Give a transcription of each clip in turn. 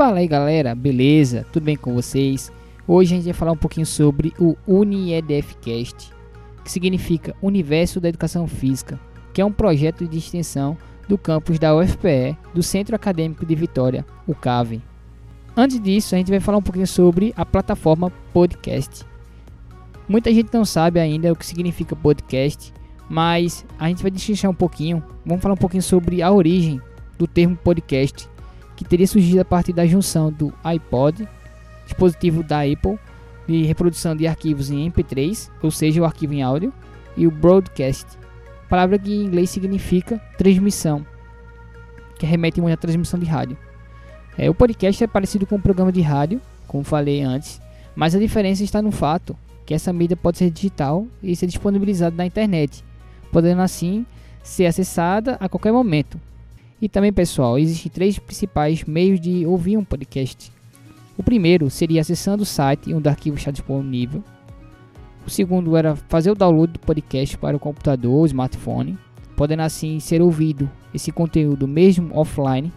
Fala aí galera, beleza? Tudo bem com vocês? Hoje a gente vai falar um pouquinho sobre o UniEDFcast, que significa Universo da Educação Física, que é um projeto de extensão do campus da UFPE, do Centro Acadêmico de Vitória, o CAVE. Antes disso, a gente vai falar um pouquinho sobre a plataforma podcast. Muita gente não sabe ainda o que significa podcast, mas a gente vai destrinchar um pouquinho. Vamos falar um pouquinho sobre a origem do termo podcast, que teria surgido a partir da junção do iPod, dispositivo da Apple, de reprodução de arquivos em MP3, ou seja, o arquivo em áudio, e o broadcast, palavra que em inglês significa transmissão, que remete muito à transmissão de rádio. É, o podcast é parecido com um programa de rádio, como falei antes, mas a diferença está no fato que essa mídia pode ser digital e ser disponibilizada na internet, podendo assim ser acessada a qualquer momento. E também, pessoal, existem três principais meios de ouvir um podcast. O primeiro seria acessando o site onde o arquivo está disponível. O segundo era fazer o download do podcast para o computador ou smartphone, podendo assim ser ouvido esse conteúdo mesmo offline.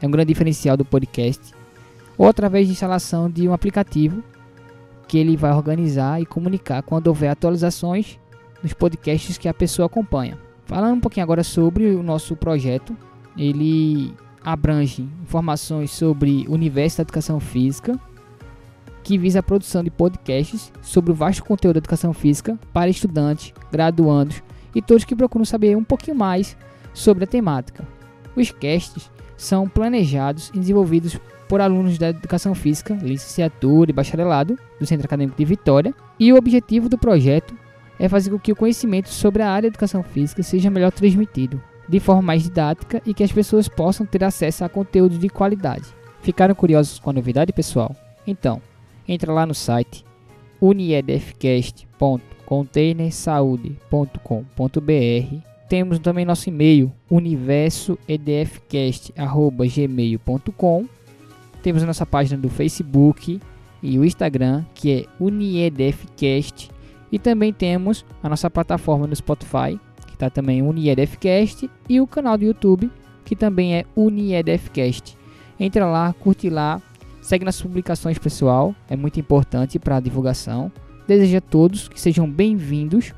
É um grande diferencial do podcast. Ou através de instalação de um aplicativo que ele vai organizar e comunicar quando houver atualizações nos podcasts que a pessoa acompanha. Falando um pouquinho agora sobre o nosso projeto, ele abrange informações sobre o universo da educação física, que visa a produção de podcasts sobre o vasto conteúdo da educação física para estudantes, graduandos e todos que procuram saber um pouquinho mais sobre a temática. Os casts são planejados e desenvolvidos por alunos da educação física, licenciatura e bacharelado do Centro Acadêmico de Vitória, e o objetivo do projeto é fazer com que o conhecimento sobre a área de educação física seja melhor transmitido, de forma mais didática e que as pessoas possam ter acesso a conteúdo de qualidade. Ficaram curiosos com a novidade, pessoal? Então, entra lá no site uniedfcast.containersaude.com.br Temos também nosso e-mail universoedfcast.gmail.com Temos a nossa página do Facebook e o Instagram, que é uniedfcast e também temos a nossa plataforma no Spotify, que está também UniEDFcast, e o canal do YouTube, que também é UniEDFcast. Entra lá, curte lá, segue nas publicações pessoal, é muito importante para a divulgação. Desejo a todos que sejam bem-vindos